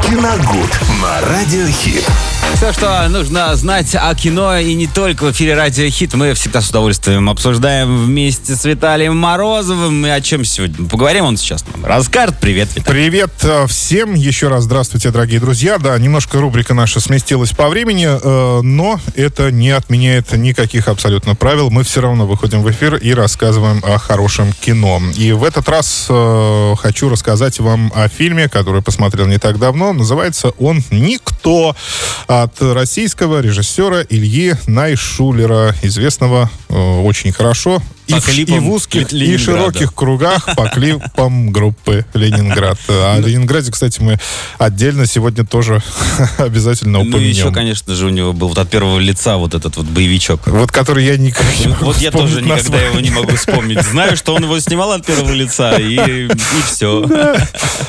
Киногуд на Радиохит. Все, что нужно знать о кино и не только в эфире Радио Хит, мы всегда с удовольствием обсуждаем вместе с Виталием Морозовым. И о чем сегодня поговорим, он сейчас нам расскажет. Привет, Виталий. Привет э, всем. Еще раз здравствуйте, дорогие друзья. Да, немножко рубрика наша сместилась по времени, э, но это не отменяет никаких абсолютно правил. Мы все равно выходим в эфир и рассказываем о хорошем кино. И в этот раз э, хочу рассказать вам о фильме, который посмотрел не так давно. Называется он «Никто» от российского режиссера Ильи Найшулера, известного э, очень хорошо и в, и в узких, и широких кругах по клипам группы Ленинград. А о Ленинграде, кстати, мы отдельно сегодня тоже обязательно Ну упомянем. еще, конечно же, у него был вот от первого лица вот этот вот боевичок. Вот который я никак не могу Вот я тоже никогда его не могу вспомнить. Знаю, что он его снимал от первого лица, и, и все.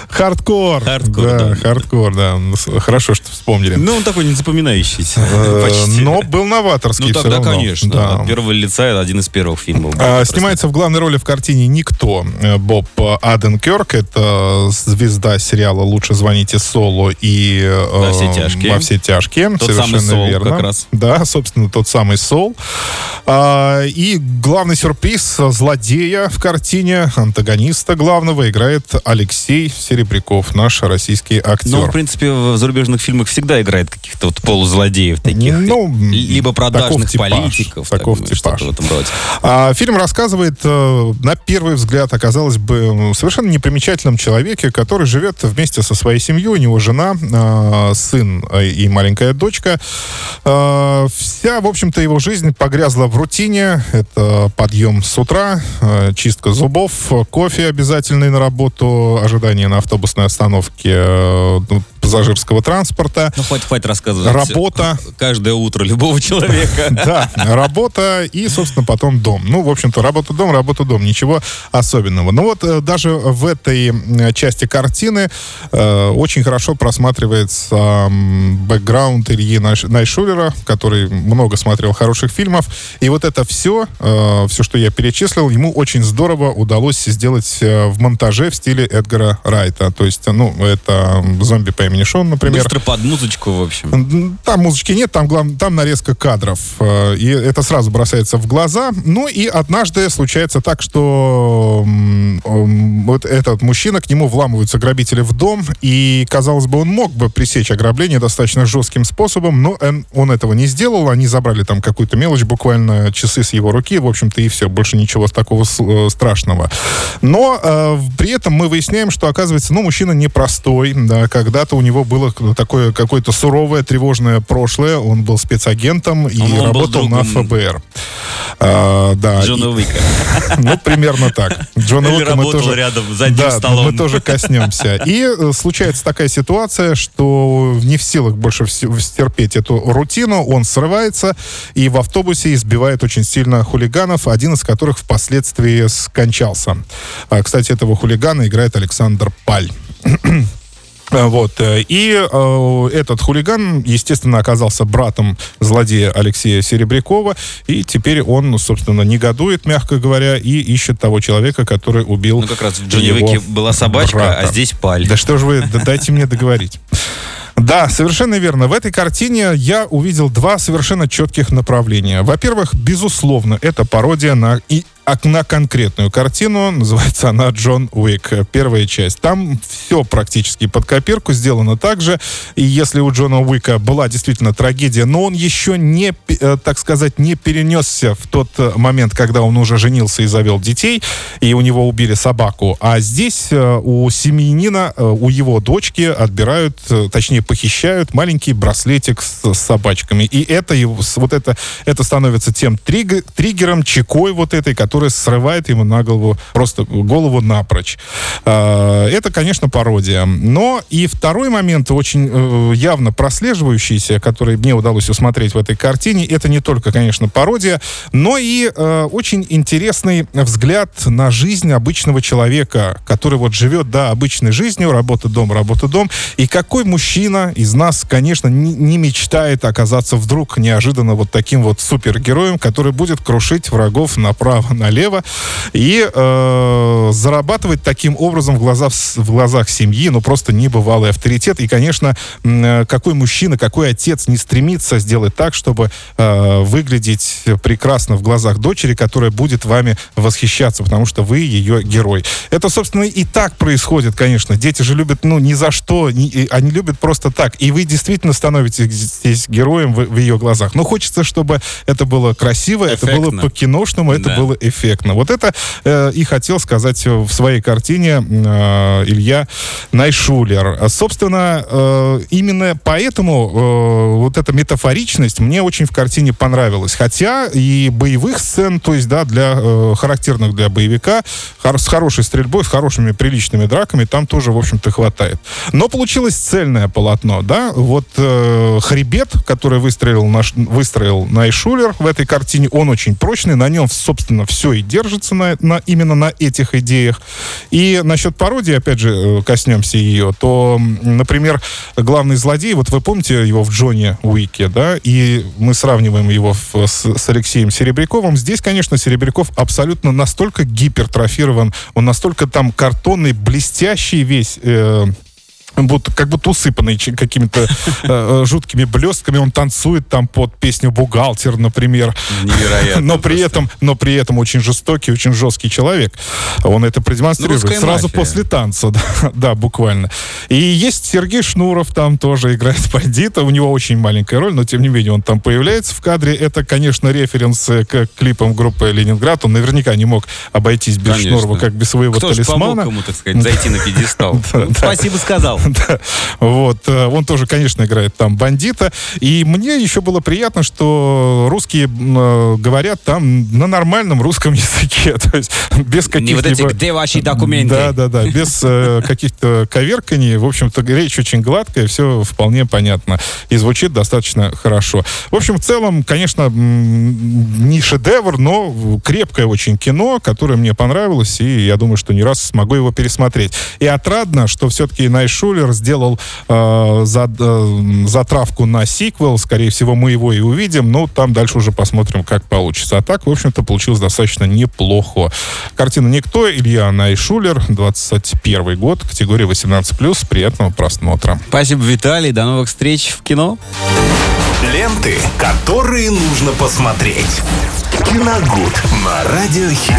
Хардкор. Хардкор, да, да. хардкор, да. Ну, Хорошо, что вспомнили. Ну, он такой незапоминающийся. Э, Почти. Но был новаторский Ну, тогда, конечно. Да. От первого лица это один из первых фильмов. А, Просто. Снимается в главной роли в картине «Никто» э, Боб Оденкерк. Это звезда сериала «Лучше звоните Солу» и э, «Во все тяжкие». «Во все тяжкие». Тот Совершенно самый Сол верно. как раз. Да, собственно, тот самый Сол. А, И главный сюрприз э, злодея в картине, антагониста главного, играет Алексей Серебряков, наш российский актер. Ну, в принципе, в зарубежных фильмах всегда играет каких-то вот полузлодеев таких. Ну, либо продажных таков типаж, политиков. таков там, типаж. В этом роде. А, фильм рассказывает, э, на первый взгляд, оказалось бы, совершенно непримечательном человеке, который живет вместе со своей семьей. У него жена, э, сын и маленькая дочка. Э, вся, в общем-то, его жизнь погрязла в рутине. Это подъем с утра, чистка зубов, кофе обязательный на работу, ожидание на автобусной остановке ну, пассажирского транспорта. Ну, хватит, хватит рассказывать. Работа. Каждое утро любого человека. Да, работа и, собственно, потом дом. Ну, в общем-то, работа-дом, работа-дом. Ничего особенного. Но вот э, даже в этой части картины э, очень хорошо просматривается бэкграунд Ильи Найш- Найшулера, который много смотрел хороших фильмов. И вот это все, э, все, что я перечислил, ему очень здорово удалось сделать э, в монтаже в стиле Эдгара Райта. То есть, ну, это «Зомби по имени Шон», например. Быстро под музычку, в общем. Там музычки нет, там, глав- там нарезка кадров. э, И это сразу бросается в глаза. Ну и однажды случается так, что вот этот мужчина, к нему вламываются грабители в дом, и, казалось бы, он мог бы пресечь ограбление достаточно жестким способом, но он, этого не сделал. Они забрали там какую-то мелочь, буквально часы с его руки, в общем-то, и все. Больше ничего такого э, страшного. Но э, при этом мы выясняем, что, оказывается, ну, мужчина непростой, да, когда-то у него было такое какое-то суровое, тревожное прошлое, он был спецагентом и Он- работал на другом ФБР. А, да, Джона Уика. ну, примерно так. Джона Или Уика мы тоже... рядом, за одним да, столом. мы тоже коснемся. И э, случается такая ситуация, что не в силах больше стерпеть эту рутину, он срывается и в автобусе избивает очень сильно хулиганов, один из которых впоследствии скончался. А, Кстати, этого хулигана играет Александр Паль. А, Вот. э, И э, этот хулиган, естественно, оказался братом злодея Алексея Серебрякова. И теперь он, ну, собственно, негодует, мягко говоря, и ищет того человека, который убил Ну, как раз в Джонни была собачка, брата. а здесь паль. Да что же вы, да дайте мне договорить. Да, совершенно верно. В этой картине я увидел два совершенно четких направления. Во-первых, безусловно, это пародия на и а- на конкретную картину. Называется она «Джон Уик», э, первая часть. Там все практически под копирку сделано так же. И если у Джона Уика была действительно трагедия, но он еще не, э, так сказать, не перенесся в тот э, момент, когда он уже женился и завел детей, и у него убили собаку. А здесь у семьянина, у его дочки отбирают, точнее похищают маленький браслетик с, с собачками. И это, вот это, это становится тем триг- триггером, чекой вот этой, срывает ему на голову, просто голову напрочь. А, Это, конечно, пародия. Но и второй момент, очень э, явно прослеживающийся, который мне удалось усмотреть в этой картине, это не только, конечно, пародия, но и э, очень интересный взгляд на жизнь обычного человека, который вот живет, да, обычной жизнью, работа, дом, работа, дом. И какой мужчина из нас, конечно, не, не мечтает оказаться вдруг неожиданно вот таким вот супергероем, который будет крушить врагов направо, налево и э, зарабатывать таким образом в глазах, в глазах семьи, ну, просто небывалый авторитет. И, конечно, э, какой мужчина, какой отец не стремится сделать так, чтобы э, выглядеть прекрасно в глазах дочери, которая будет вами восхищаться, потому что вы ее герой. Это, собственно, и так происходит, конечно. Дети же любят, ну, ни за что, не, они любят просто так. И вы действительно становитесь здесь героем в, в ее глазах. Но хочется, чтобы это было красиво, Эффектно. это было по-киношному, это да. было эффектно. Вот это э, и хотел сказать в своей картине э, Илья Найшулер. Собственно, э, именно поэтому э, вот эта метафоричность мне очень в картине понравилась. Хотя и боевых сцен, то есть, да, для э, характерных для боевика, хор с хорошей стрельбой, с хорошими приличными драками, там тоже, в общем-то, хватает. Но получилось цельное полотно, да, вот э, хребет, который выстроил наш, выстроил Найшулер в этой картине, он очень прочный, на нем, собственно, все и держится на, на, именно на этих идеях. И насчет пародии, опять же, э, коснемся ее, то, например, главный злодей, вот вы помните его в Джоне Уике, да, и мы сравниваем его в, с, с Алексеем Серебряковым. Здесь, конечно, Серебряков абсолютно настолько гипертрофирован, он настолько там картонный, блестящий весь, э, будто, как будто усыпанный какими-то э, э, жуткими блестками. Он танцует там под песню «Бухгалтер», например. Невероятно. но при этом, но при этом очень жестокий, очень жесткий человек. Он это продемонстрирует ну, сразу мафия. после танца. Да, да, буквально. И есть Сергей Шнуров, там тоже играет бандита. У него очень маленькая роль, но тем не менее он там появляется в кадре. Это, конечно, референс к клипам группы «Ленинград». Он наверняка не мог обойтись без конечно. Шнурова, как без своего Кто талисмана. Кто помог ему, так сказать, зайти на пьедестал? Спасибо сказал. да. Вот. Э, он тоже, конечно, играет там бандита. И мне еще было приятно, что русские э, говорят там на нормальном русском языке. То есть без каких-либо... Не вот эти, где ваши документы? Да, да, да. Без э, каких-то коверканий. В общем-то, речь очень гладкая, все вполне понятно. И звучит достаточно хорошо. В общем, в целом, конечно, не шедевр, но крепкое очень кино, которое мне понравилось, и я думаю, что не раз смогу его пересмотреть. И отрадно, что все-таки Найшулер сделал э, за, э, затравку на сиквел. Скорее всего, мы его и увидим, но там дальше уже посмотрим, как получится. А так, в общем-то, получилось достаточно неплохо. Картина «Никто», Илья Найшулер, 21 год, категория 18+. Приятного просмотра. Спасибо, Виталий. До новых встреч в кино. Ленты, которые нужно посмотреть. Киногуд на Радиохит.